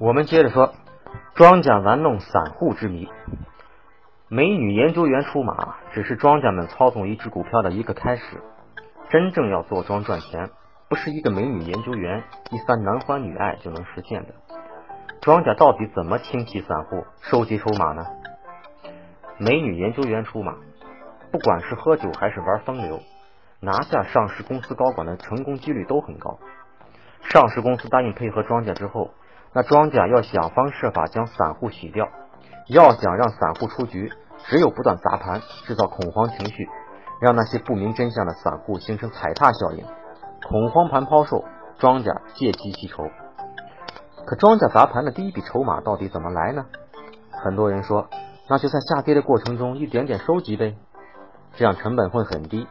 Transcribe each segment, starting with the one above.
我们接着说，庄家玩弄散户之谜。美女研究员出马，只是庄家们操纵一只股票的一个开始。真正要做庄赚钱，不是一个美女研究员一番男欢女爱就能实现的。庄家到底怎么清洗散户、收集筹码呢？美女研究员出马，不管是喝酒还是玩风流，拿下上市公司高管的成功几率都很高。上市公司答应配合庄家之后。那庄家要想方设法将散户洗掉，要想让散户出局，只有不断砸盘，制造恐慌情绪，让那些不明真相的散户形成踩踏效应，恐慌盘抛售，庄家借机吸筹。可庄家砸盘的第一笔筹码到底怎么来呢？很多人说，那就在下跌的过程中一点点收集呗，这样成本会很低。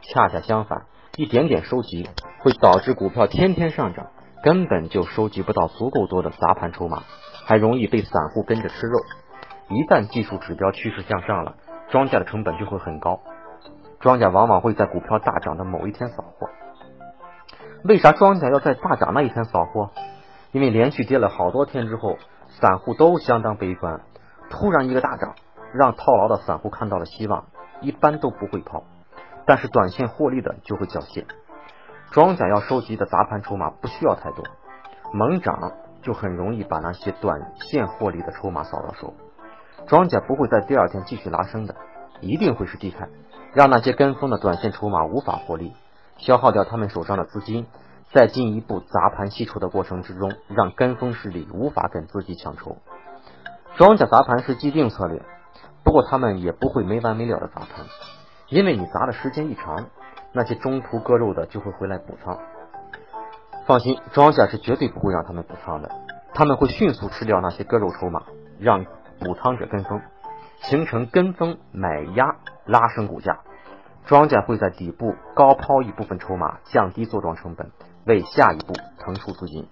恰恰相反，一点点收集会导致股票天天上涨。根本就收集不到足够多的砸盘筹码，还容易被散户跟着吃肉。一旦技术指标趋势向上了，庄家的成本就会很高。庄家往往会在股票大涨的某一天扫货。为啥庄家要在大涨那一天扫货？因为连续跌了好多天之后，散户都相当悲观。突然一个大涨，让套牢的散户看到了希望，一般都不会抛，但是短线获利的就会缴械。庄家要收集的砸盘筹码不需要太多，猛涨就很容易把那些短线获利的筹码扫到手。庄家不会在第二天继续拉升的，一定会是低开，让那些跟风的短线筹码无法获利，消耗掉他们手上的资金，在进一步砸盘吸筹的过程之中，让跟风势力无法跟自己抢筹。庄家砸盘是既定策略，不过他们也不会没完没了的砸盘，因为你砸的时间一长。那些中途割肉的就会回来补仓，放心，庄家是绝对不会让他们补仓的，他们会迅速吃掉那些割肉筹码，让补仓者跟风，形成跟风买压拉升股价。庄家会在底部高抛一部分筹码，降低做庄成本，为下一步腾出资金。